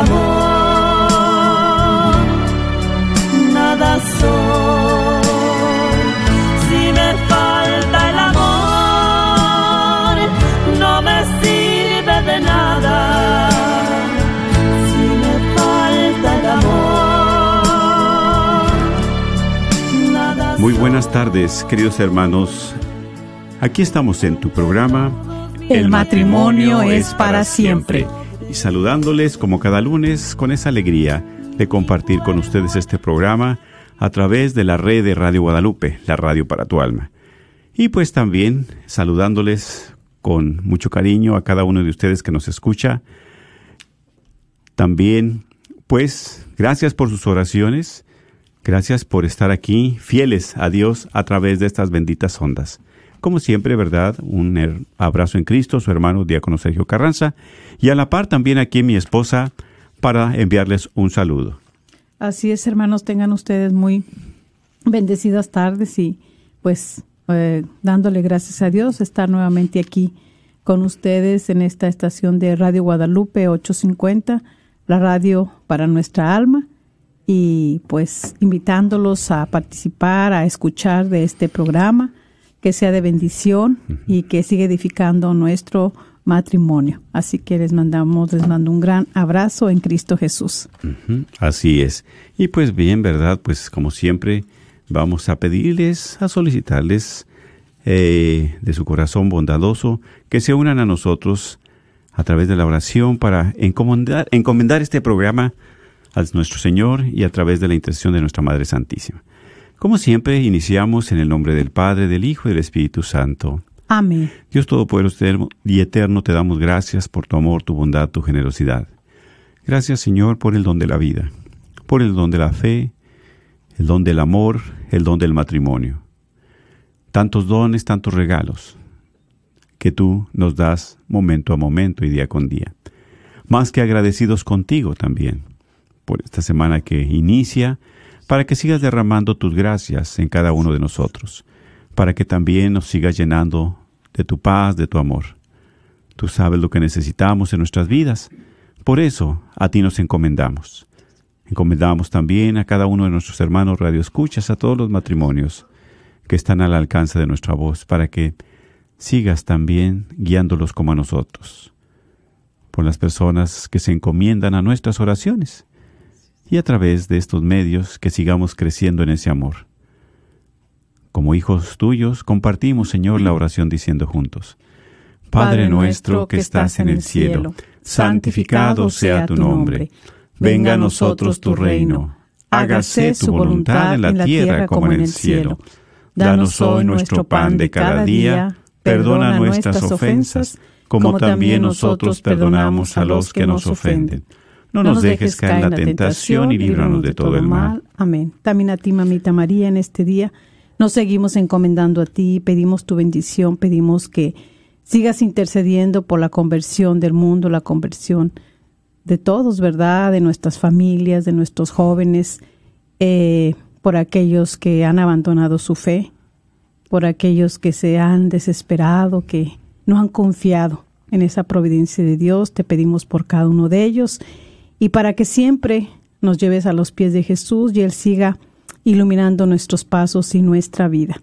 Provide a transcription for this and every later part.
amor. Nada soy si me falta el amor. No me sirve de nada si me falta el amor. Nada Muy buenas tardes, queridos hermanos. Aquí estamos en tu programa el matrimonio es para siempre. Y saludándoles como cada lunes con esa alegría de compartir con ustedes este programa a través de la red de Radio Guadalupe, la radio para tu alma. Y pues también saludándoles con mucho cariño a cada uno de ustedes que nos escucha. También, pues, gracias por sus oraciones, gracias por estar aquí fieles a Dios a través de estas benditas ondas. Como siempre, ¿verdad? Un abrazo en Cristo, su hermano Diácono Sergio Carranza, y a la par también aquí mi esposa para enviarles un saludo. Así es, hermanos, tengan ustedes muy bendecidas tardes y pues eh, dándole gracias a Dios estar nuevamente aquí con ustedes en esta estación de Radio Guadalupe 850, la radio para nuestra alma y pues invitándolos a participar, a escuchar de este programa que sea de bendición y que siga edificando nuestro matrimonio. Así que les mandamos, les mando un gran abrazo en Cristo Jesús. Así es. Y pues bien, ¿verdad? Pues como siempre, vamos a pedirles, a solicitarles eh, de su corazón bondadoso que se unan a nosotros a través de la oración para encomendar, encomendar este programa a nuestro Señor y a través de la intercesión de nuestra Madre Santísima. Como siempre, iniciamos en el nombre del Padre, del Hijo y del Espíritu Santo. Amén. Dios Todopoderoso y Eterno, te damos gracias por tu amor, tu bondad, tu generosidad. Gracias, Señor, por el don de la vida, por el don de la fe, el don del amor, el don del matrimonio. Tantos dones, tantos regalos que tú nos das momento a momento y día con día. Más que agradecidos contigo también por esta semana que inicia para que sigas derramando tus gracias en cada uno de nosotros, para que también nos sigas llenando de tu paz, de tu amor. Tú sabes lo que necesitamos en nuestras vidas, por eso a ti nos encomendamos. Encomendamos también a cada uno de nuestros hermanos radioescuchas, a todos los matrimonios que están al alcance de nuestra voz, para que sigas también guiándolos como a nosotros, por las personas que se encomiendan a nuestras oraciones y a través de estos medios que sigamos creciendo en ese amor. Como hijos tuyos, compartimos, Señor, la oración diciendo juntos, Padre nuestro que estás en el cielo, santificado sea tu nombre, venga a nosotros tu reino, hágase tu voluntad en la tierra como en el cielo. Danos hoy nuestro pan de cada día, perdona nuestras ofensas, como también nosotros perdonamos a los que nos ofenden no, nos dejes caer en la tentación y líbranos de todo el mal. Amén. También a ti, mamita María, en este día nos seguimos encomendando a ti, pedimos tu bendición, pedimos que sigas intercediendo por la conversión del mundo, la conversión de todos, ¿verdad? De nuestras familias, de nuestros jóvenes, eh, por aquellos que han abandonado su fe, por aquellos que se han desesperado, que no han confiado en esa providencia de Dios. Te pedimos por cada uno de ellos y para que siempre nos lleves a los pies de Jesús y Él siga iluminando nuestros pasos y nuestra vida.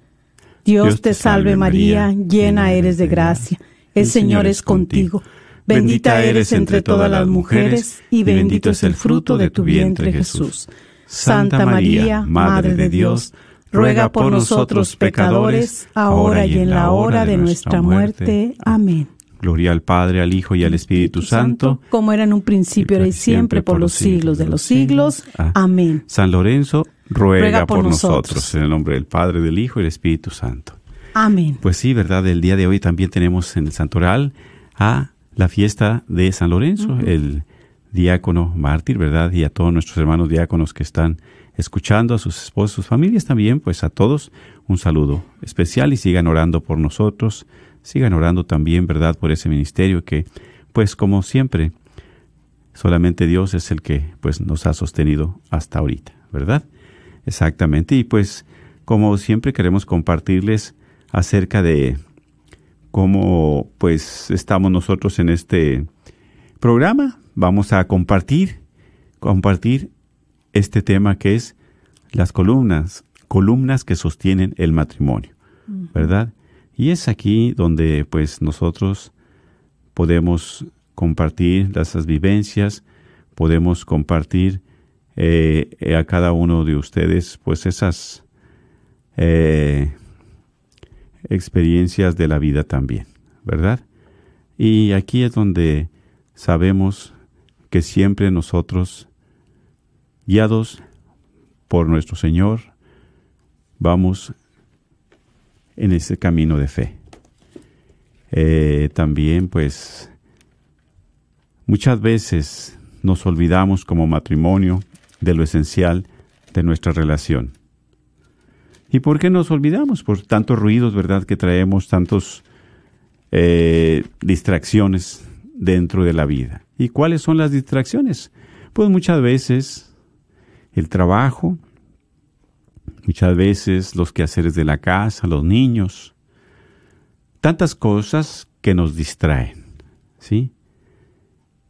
Dios, te salve María, llena eres de gracia, el Señor es contigo. Bendita eres entre todas las mujeres y bendito es el fruto de tu vientre Jesús. Santa María, Madre de Dios, ruega por nosotros pecadores, ahora y en la hora de nuestra muerte. Amén. Gloria al Padre, al Hijo y al Espíritu Santo, como era en un principio, y siempre, por los siglos de los siglos. Amén. San Lorenzo, ruega, por, nosotros. en el nombre del Padre, del Hijo y del Espíritu Santo. Amén. Pues sí, ¿verdad? El día de hoy también tenemos en el santoral a la fiesta de San Lorenzo, el diácono mártir, ¿verdad? Y a todos nuestros hermanos diáconos que están escuchando, a sus esposos, sus familias también, pues a todos un saludo especial y sigan orando por nosotros, sigan orando también, ¿verdad?, por ese ministerio que, pues como siempre, solamente Dios es el que, pues, nos ha sostenido hasta ahorita, ¿verdad? Exactamente, y pues, como siempre queremos compartirles acerca de cómo, pues, estamos nosotros en este programa, vamos a compartir, compartir este tema que es las columnas, columnas que sostienen el matrimonio, ¿verdad? Y es aquí donde pues nosotros podemos compartir las vivencias, podemos compartir eh, a cada uno de ustedes pues esas eh, experiencias de la vida también, ¿verdad? Y aquí es donde sabemos que siempre nosotros, guiados por nuestro Señor, vamos en ese camino de fe. Eh, también, pues, muchas veces nos olvidamos como matrimonio de lo esencial de nuestra relación. ¿Y por qué nos olvidamos? Por tantos ruidos, ¿verdad?, que traemos, tantos eh, distracciones dentro de la vida. ¿Y cuáles son las distracciones? Pues muchas veces el trabajo, muchas veces los quehaceres de la casa, los niños, tantas cosas que nos distraen, ¿sí?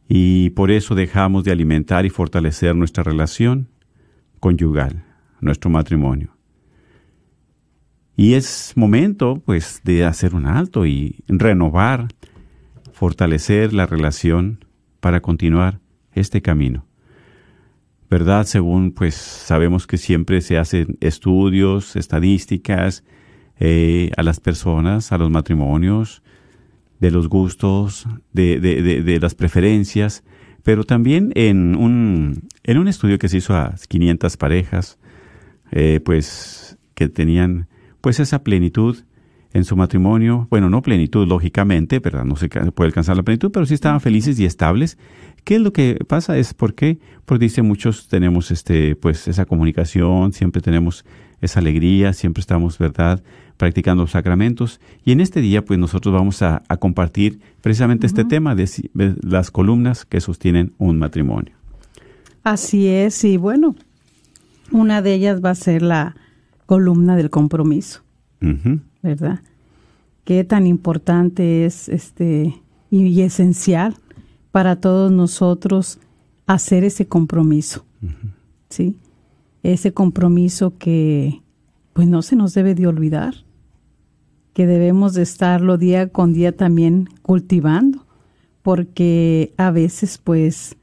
Y por eso dejamos de alimentar y fortalecer nuestra relación conyugal, nuestro matrimonio. Y es momento, pues, de hacer un alto y renovar, fortalecer la relación para continuar este camino. ¿Verdad? Según pues sabemos que siempre se hacen estudios, estadísticas eh, a las personas, a los matrimonios, de los gustos, de, de, de, las preferencias, pero también en un, en un estudio que se hizo a 500 parejas, eh, pues que tenían pues esa plenitud en su matrimonio, bueno, no plenitud, lógicamente, ¿verdad? No se puede alcanzar la plenitud, pero sí estaban felices y estables. ¿Qué es lo que pasa? Es porque, pues dice muchos, tenemos este, pues esa comunicación, siempre tenemos esa alegría, siempre estamos, ¿verdad?, practicando los sacramentos. Y en este día, pues nosotros vamos a, compartir precisamente este tema de, las columnas que sostienen un matrimonio. Así es, y bueno, una de ellas va a ser la columna del compromiso. ¿Verdad? Qué tan importante es este y, esencial para todos nosotros hacer ese compromiso, ¿sí? Ese compromiso que pues no se nos debe de olvidar, que debemos de estarlo día con día también cultivando, porque a veces pues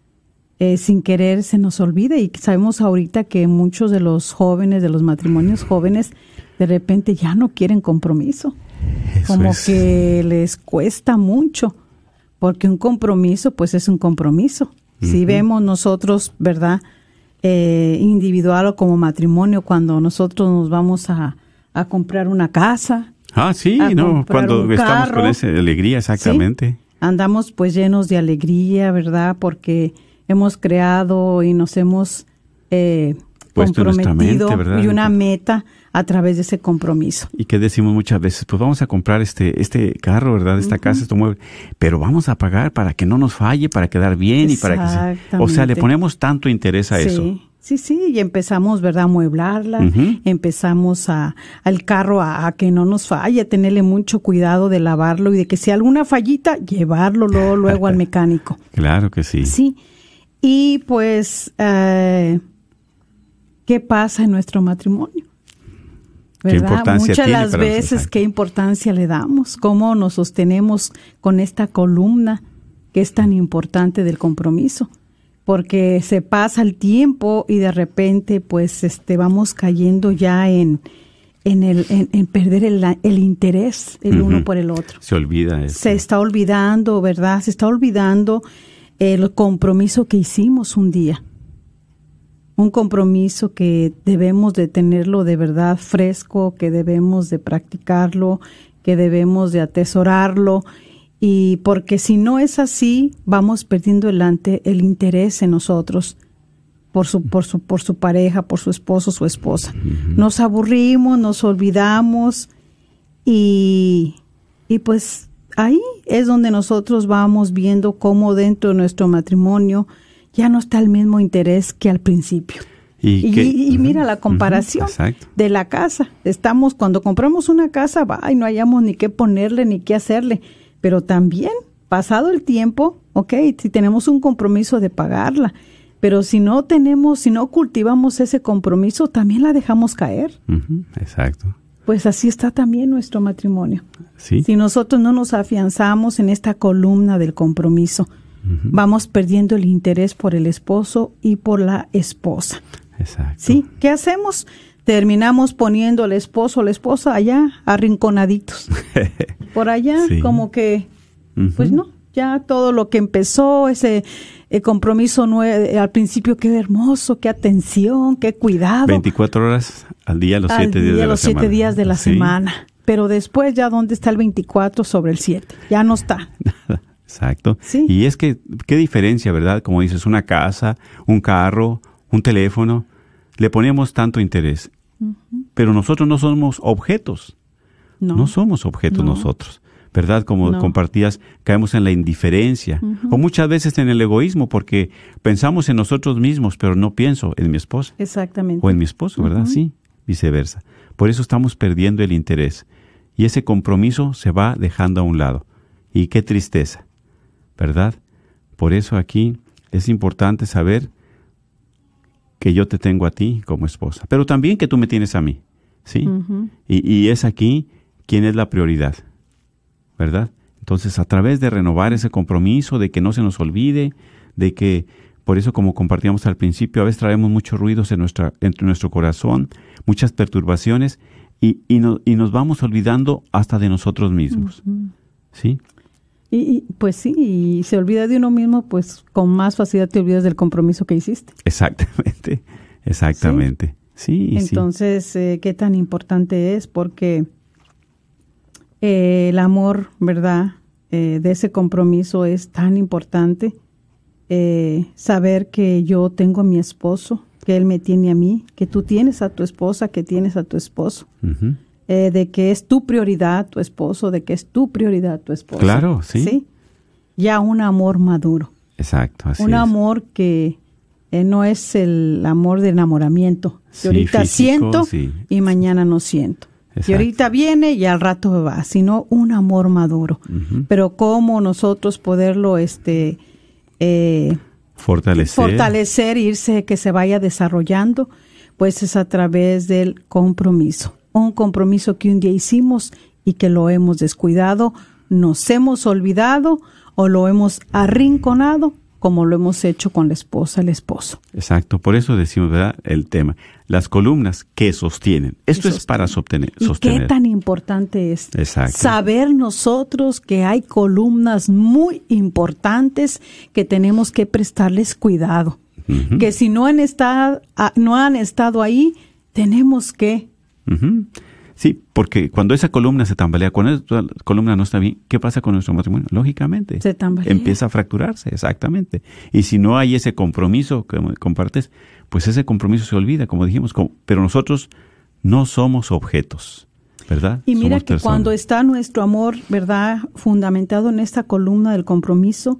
eh, sin querer se nos olvida y sabemos ahorita que muchos de los jóvenes, de los matrimonios jóvenes, de repente ya no quieren compromiso. como que les cuesta mucho, porque un compromiso pues es un compromiso. Si vemos nosotros, ¿verdad? Eh, individual o como matrimonio, cuando nosotros nos vamos a, a comprar una casa. Ah, sí, no, cuando estamos con esa alegría, exactamente. Andamos pues llenos de alegría, ¿verdad? Porque hemos creado y nos hemos eh, comprometido y una meta a través de ese compromiso. Y que decimos muchas veces, pues vamos a comprar este este carro, ¿verdad? Esta casa, este mueble, pero vamos a pagar para que no nos falle, para quedar bien y para que o sea, le ponemos tanto interés a eso. Sí, sí, y empezamos, ¿verdad?, a mueblarla, empezamos a, al carro a, que no nos falle, a tenerle mucho cuidado de lavarlo y de que si alguna fallita, llevarlo luego, luego al mecánico. Claro que sí. Sí, y pues, eh, ¿qué pasa en nuestro matrimonio? ¿verdad? Muchas de las veces qué importancia le damos, cómo nos sostenemos con esta columna que es tan importante del compromiso, porque se pasa el tiempo y de repente pues este vamos cayendo ya en en, el, en, perder el, el, interés el uno por el otro. Se olvida eso. Se está olvidando, ¿verdad? Se está olvidando el compromiso que hicimos un día un compromiso que debemos de tenerlo de verdad fresco, que debemos de practicarlo, que debemos de atesorarlo Y porque si no es así, vamos perdiendo el, ante, el interés en nosotros por su, por, su, por su pareja, por su esposo, su esposa. Nos aburrimos, nos olvidamos y, y pues ahí es donde nosotros vamos viendo cómo dentro de nuestro matrimonio ya no está el mismo interés que al principio. Y, mira la comparación de la casa. Estamos, cuando compramos una casa, va, y no hayamos ni qué ponerle ni qué hacerle. Pero también, pasado el tiempo, ok, si tenemos un compromiso de pagarla. Pero si no tenemos, si no cultivamos ese compromiso, también la dejamos caer. Exacto. Pues así está también nuestro matrimonio. Si nosotros no nos afianzamos en esta columna del compromiso, vamos perdiendo el interés por el esposo y por la esposa. Exacto. ¿Sí? ¿Qué hacemos? Terminamos poniendo al esposo o la esposa allá, arrinconaditos. por allá, como que, pues no, ya todo lo que empezó, ese el compromiso nueve, al principio, qué hermoso, qué atención, qué cuidado. 24 horas al día, los 7 días de la siete días de la semana. Pero después ya dónde está el 24 sobre el 7, ya no está. Exacto. Y es que, qué diferencia, ¿verdad? Como dices, una casa, un carro, un teléfono, le ponemos tanto interés. Pero nosotros no somos objetos. No, somos objetos nosotros. ¿verdad? Como compartías, caemos en la indiferencia o muchas veces en el egoísmo porque pensamos en nosotros mismos, pero no pienso en mi esposa. Exactamente. O en mi esposo, ¿verdad? Sí, viceversa. Por eso estamos perdiendo el interés y ese compromiso se va dejando a un lado. Y qué tristeza, ¿verdad? Por eso aquí es importante saber que yo te tengo a ti como esposa, pero también que tú me tienes a mí, ¿sí? y, y es aquí quién es la prioridad. ¿verdad? Entonces, a través de renovar ese compromiso, de que no se nos olvide, de que, por eso como compartíamos al principio, a veces traemos muchos ruidos en, nuestra, en nuestro corazón, muchas perturbaciones, y, y, y nos vamos olvidando hasta de nosotros mismos. ¿Sí? Y, pues sí, y se olvida de uno mismo, pues con más facilidad te olvidas del compromiso que hiciste. Exactamente, exactamente. Sí, Entonces, eh, ¿qué tan importante es? Porque eh, el amor, ¿verdad? Eh, de ese compromiso es tan importante. Eh, saber que yo tengo a mi esposo, que él me tiene a mí, que tú tienes a tu esposa, que tienes a tu esposo. De que es tu prioridad tu esposo, de que es tu prioridad tu esposa. Claro, sí. Ya un amor maduro. Exacto, así Un amor que no es el amor de enamoramiento. Que ahorita siento y mañana no siento. Y ahorita viene y al rato va, sino un amor maduro. Pero cómo nosotros poderlo este eh, fortalecer. fortalecer, irse, que se vaya desarrollando, pues es a través del compromiso. Un compromiso que un día hicimos y que lo hemos descuidado, nos hemos olvidado o lo hemos arrinconado como lo hemos hecho con la esposa, el esposo. Exacto, por eso decimos, ¿verdad? El tema, las columnas que sostienen. Esto es para sostener, ¿Y qué tan importante es saber nosotros que hay columnas muy importantes que tenemos que prestarles cuidado. Que si no han, estado, ah, no han estado ahí, tenemos que Sí, porque cuando esa columna se tambalea, cuando esa columna no está bien, ¿qué pasa con nuestro matrimonio? Lógicamente, se tambalea. empieza a fracturarse, exactamente. Y si no hay ese compromiso que compartes, pues ese compromiso se olvida, como dijimos, pero nosotros no somos objetos, ¿verdad? Y mira que cuando está nuestro amor, ¿verdad? Fundamentado en esta columna del compromiso,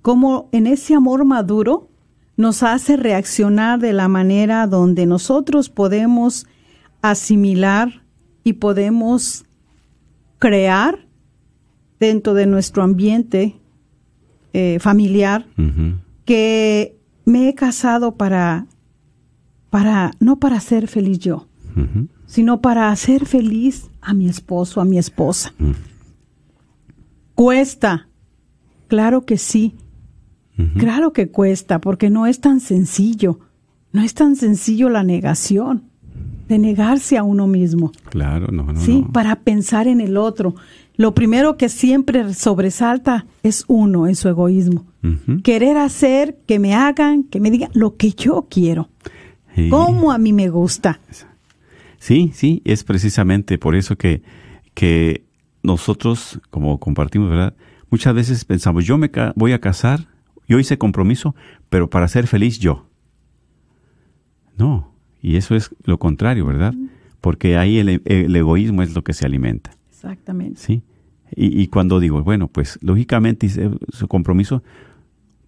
como en ese amor maduro nos hace reaccionar de la manera donde nosotros podemos asimilar y podemos crear dentro de nuestro ambiente eh, familiar que me he casado para, para, no para ser feliz yo, sino para hacer feliz a mi esposo, a mi esposa. Cuesta, claro que sí, claro que cuesta, porque no es tan sencillo, no es tan sencillo la negación de negarse a uno mismo. Claro, no, no. Sí, para pensar en el otro. Lo primero que siempre sobresalta es uno en su egoísmo. Querer hacer que me hagan, que me digan lo que yo quiero. Como a mí me gusta. Sí, sí, es precisamente por eso que, que nosotros, como compartimos, ¿verdad? muchas veces pensamos, yo me voy a casar, yo hice compromiso, pero para ser feliz yo. No, y eso es lo contrario, ¿verdad? Porque ahí el, el egoísmo es lo que se alimenta, Exactamente. ¿sí? Y, y cuando digo, bueno, pues lógicamente hice su compromiso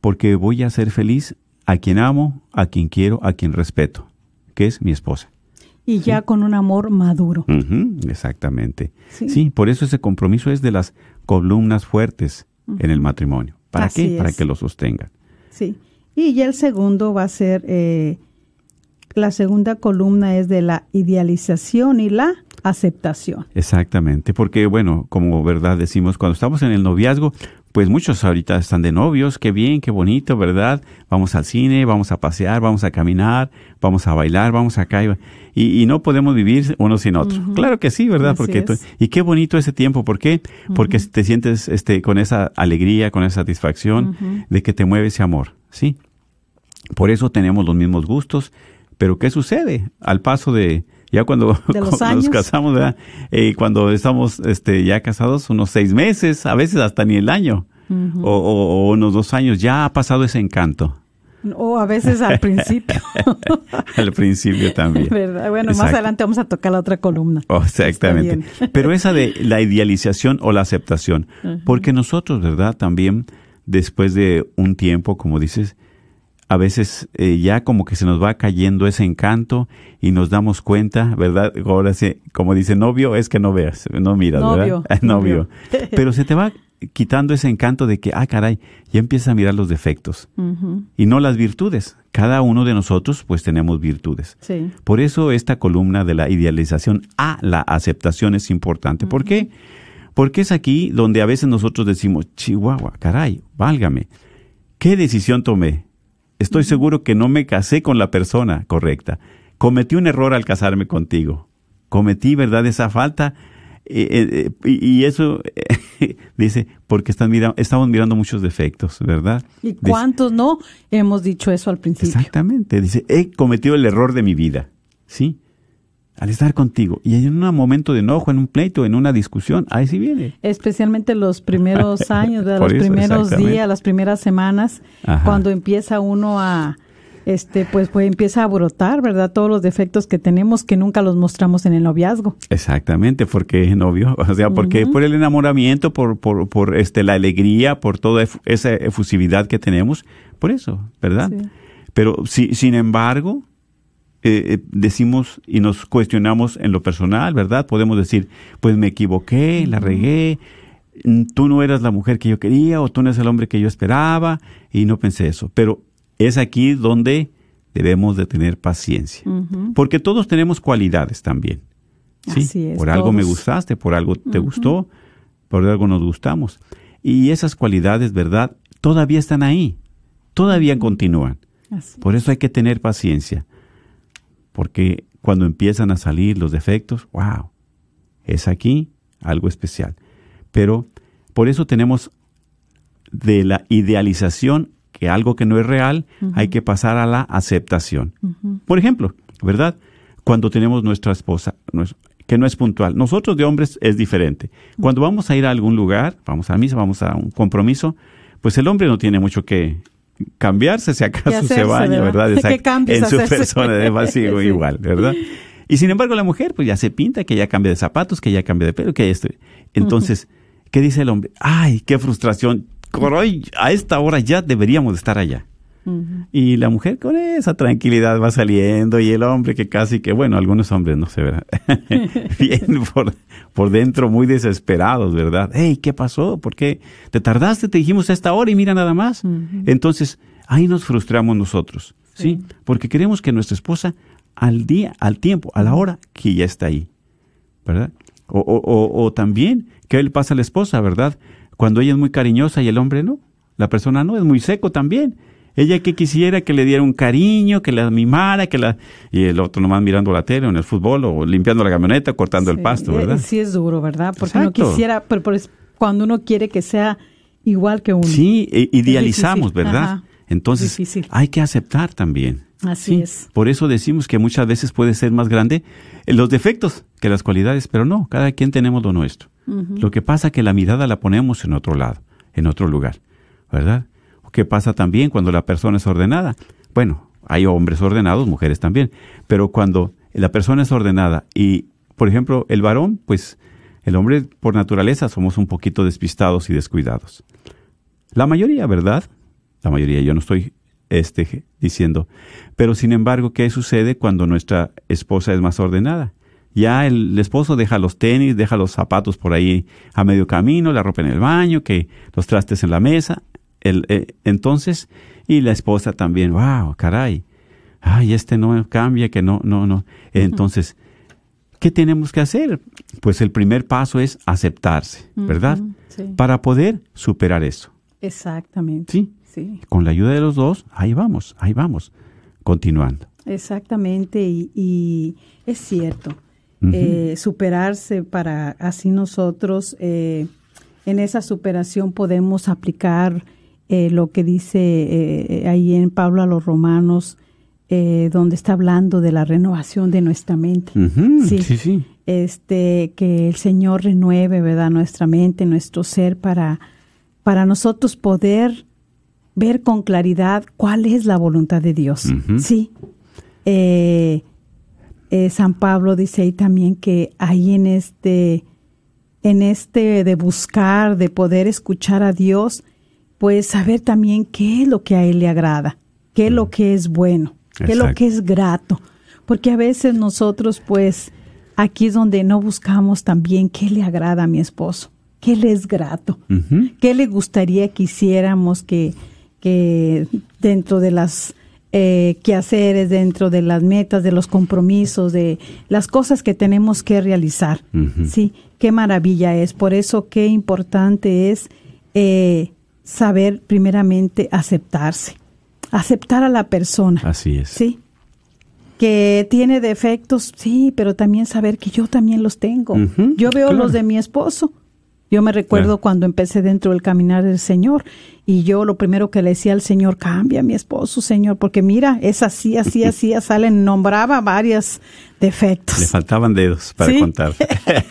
porque voy a ser feliz a quien amo, a quien quiero, a quien respeto, que es mi esposa. Y ya con un amor maduro. Exactamente. Sí. Sí. por eso ese compromiso es de las columnas fuertes en el matrimonio. ¿Para Así qué? Para que lo sostengan. Sí. Y ya el segundo va a ser, eh, la segunda columna es de la idealización y la aceptación. Exactamente, porque bueno, como verdad decimos, cuando estamos en el noviazgo, pues muchos ahorita están de novios, qué bien, qué bonito, ¿verdad? Vamos al cine, vamos a pasear, vamos a caminar, vamos a bailar, vamos acá y, y, no podemos vivir uno sin otro. Claro que sí, ¿verdad? Así Porque tú- y qué bonito ese tiempo, ¿por qué? Porque te sientes este con esa alegría, con esa satisfacción de que te mueve ese amor, ¿sí? Por eso tenemos los mismos gustos, pero ¿qué sucede? Al paso de ya cuando nos casamos, ¿verdad? Eh, cuando estamos este, ya casados, unos seis meses, a veces hasta ni el año, o, o- o unos dos años, ya ha pasado ese encanto. O a veces al principio. Al principio también. ¿Verdad? Bueno, más adelante vamos a tocar la otra columna. Oh, exactamente. Pero esa de la idealización o la aceptación, porque nosotros, ¿verdad? También después de un tiempo, como dices, a veces eh, ya como que se nos va cayendo ese encanto y nos damos cuenta, ¿verdad? Ahora sí, como dice novio, es que no veas, no miras, Novio, ¿verdad? novio. novio. Pero se te va quitando ese encanto de que, ah, caray, ya empiezas a mirar los defectos y no las virtudes. Cada uno de nosotros pues tenemos virtudes. Sí. Por eso esta columna de la idealización a la aceptación es importante. ¿Por qué? Porque es aquí donde a veces nosotros decimos, Chihuahua, caray, válgame, ¿qué decisión tomé? Estoy seguro que no me casé con la persona correcta. Cometí un error al casarme contigo. Cometí, ¿verdad?, esa falta. Eh, eh, eh, y, eso dice, porque están mira- estamos mirando muchos defectos, ¿verdad? ¿Y Dice- cuántos no hemos dicho eso al principio? Exactamente. Dice, he cometido el error de mi vida. ¿Sí? Al estar contigo. Y en un momento de enojo, en un pleito, en una discusión, ahí sí viene. Especialmente los primeros años, los eso, primeros días, las primeras semanas, Ajá. cuando empieza uno a, este, pues, pues empieza a brotar, ¿verdad? Todos los defectos que tenemos que nunca los mostramos en el noviazgo. Exactamente, porque es novio. O sea, porque por el enamoramiento, por, por, por este, la alegría, por toda esa efusividad que tenemos. Por eso, ¿verdad? Sí. Pero si, sin embargo, eh, eh, decimos y nos cuestionamos en lo personal, ¿verdad? Podemos decir, pues me equivoqué, la regué, mm, tú no eras la mujer que yo quería o tú no eres el hombre que yo esperaba y no pensé eso. Pero es aquí donde debemos de tener paciencia. Porque todos tenemos cualidades también. ¿sí? Así es, por algo me gustaste, por algo te gustó, por algo nos gustamos. Y esas cualidades, ¿verdad? Todavía están ahí, todavía continúan. Así. Por eso hay que tener paciencia, porque cuando empiezan a salir los defectos, wow, es aquí algo especial. Pero por eso tenemos de la idealización, que algo que no es real, hay que pasar a la aceptación. Por ejemplo, ¿verdad? Cuando tenemos nuestra esposa, que no es puntual. Nosotros de hombres es diferente. Cuando vamos a ir a algún lugar, vamos a misa, vamos a un compromiso, pues el hombre no tiene mucho que cambiarse, si acaso se baña, ¿verdad? ¿verdad? ¿Qué cambios en su hacerse? persona, sí, Sí. igual, ¿verdad? Y sin embargo, la mujer, pues ya se pinta, que ya cambia de zapatos, que ya cambia de pelo, que ya estoy. Entonces, ¿qué dice el hombre? ¡Ay, qué frustración! Coroy, a esta hora ya deberíamos de estar allá. Y la mujer con esa tranquilidad va saliendo y el hombre que casi que, bueno, algunos hombres no se verán, bien por, por dentro muy desesperados, ¿verdad? Hey, ¿qué pasó? ¿Por qué te tardaste? Te dijimos a esta hora y mira nada más. Entonces, ahí nos frustramos nosotros, ¿sí? Porque queremos que nuestra esposa al día, al tiempo, a la hora que ya está ahí, ¿verdad? O, o, o, o también, ¿qué le pasa a la esposa, verdad? Cuando ella es muy cariñosa y el hombre no. La persona no, es muy seco también. Ella que quisiera que le diera un cariño, que la mimara, que la... Y el otro nomás mirando la tele o en el fútbol o limpiando la camioneta, cortando el pasto, eh, ¿verdad? Sí es duro, ¿verdad? Porque Exacto. uno quisiera, pero, pero es cuando uno quiere que sea igual que uno. Sí, e- idealizamos. ¿verdad? Ajá. Entonces, Difícil. hay que aceptar también. Así Sí, es. Por eso decimos que muchas veces puede ser más grande eh, los defectos que las cualidades, pero no, cada quien tenemos lo nuestro. Lo que pasa que la mirada la ponemos en otro lado. en otro lugar, ¿verdad? ¿Qué pasa también cuando la persona es ordenada? Bueno, hay hombres ordenados, mujeres también, pero cuando la persona es ordenada y, por ejemplo, el varón, pues el hombre por naturaleza somos un poquito despistados y descuidados. La mayoría, ¿verdad? La mayoría, yo no estoy este, diciendo. Pero sin embargo, ¿qué sucede cuando nuestra esposa es más ordenada? Ya el, esposo deja los tenis, deja los zapatos por ahí a medio camino, la ropa en el baño, que los trastes en la mesa. El, eh, entonces, y la esposa también, wow, caray, ay, este no cambia, que no, no, no. Entonces, ¿qué tenemos que hacer? Pues el primer paso es aceptarse, ¿verdad? sí. Para poder superar eso. Exactamente. ¿Sí? Sí. Con la ayuda de los dos, ahí vamos, ahí vamos, continuando. Exactamente, y, y es cierto. Eh, superarse para así nosotros eh, en esa superación podemos aplicar eh, lo que dice eh, ahí en Pablo a los romanos eh, donde está hablando de la renovación de nuestra mente. Sí. sí, sí. este que el Señor renueve verdad nuestra mente nuestro ser para para nosotros poder ver con claridad cuál es la voluntad de Dios. Sí. Eh, eh, San Pablo dice ahí también que ahí en este en este de buscar de poder escuchar a Dios pues saber también qué es lo que a él le agrada qué es lo que es bueno qué es lo que es grato porque a veces nosotros pues aquí es donde no buscamos también qué le agrada a mi esposo qué le es grato. ¿Qué le gustaría que hiciéramos que, que dentro de las eh, quehaceres, dentro de las metas, de los compromisos, de las cosas que tenemos que realizar? Sí, qué maravilla es. Por eso qué importante es eh, saber primeramente aceptarse, aceptar a la persona. Así es. Sí. Que tiene defectos, sí, pero también saber que yo también los tengo. Yo veo claro. los de mi esposo. Yo me recuerdo Claro. cuando empecé dentro del caminar del Señor y yo lo primero que le decía al Señor, cambia a mi esposo, Señor, porque mira, es así, así, así, salen, nombraba varios defectos. Le faltaban dedos para Sí. contar.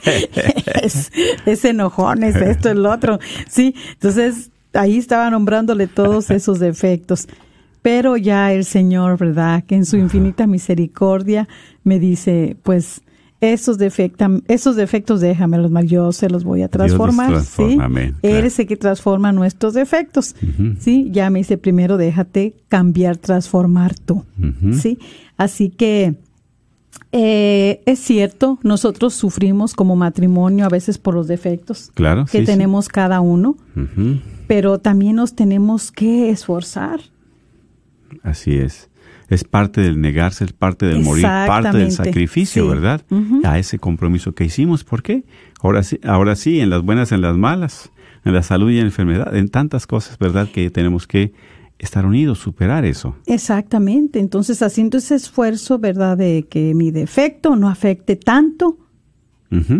es, es enojón, es esto, es lo otro. Sí, entonces ahí estaba nombrándole todos esos defectos. Pero ya el Señor, ¿verdad? Que en su infinita misericordia me dice, pues esos, defecta, esos defectos déjamelos, mal, yo se los voy a Dios los transformar. transforma, ¿sí? amén, claro. el que transforma nuestros defectos. Sí, ya me dice primero déjate cambiar, transformar tú. Sí, así que eh, es cierto, nosotros sufrimos como matrimonio a veces por los defectos Claro, que sí, sí. tenemos cada uno, pero también nos tenemos que esforzar. Así es. Es parte del negarse, es parte del morir, parte del sacrificio, Sí. ¿verdad? A ese compromiso que hicimos. ¿Por qué? Ahora sí, ahora sí, en las buenas, en las malas, en la salud y en la enfermedad, en tantas cosas, ¿verdad? Que tenemos que estar unidos, superar eso. Exactamente, entonces haciendo ese esfuerzo, ¿verdad? De que mi defecto no afecte tanto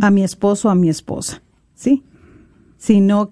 a mi esposo o a mi esposa, ¿sí? Sino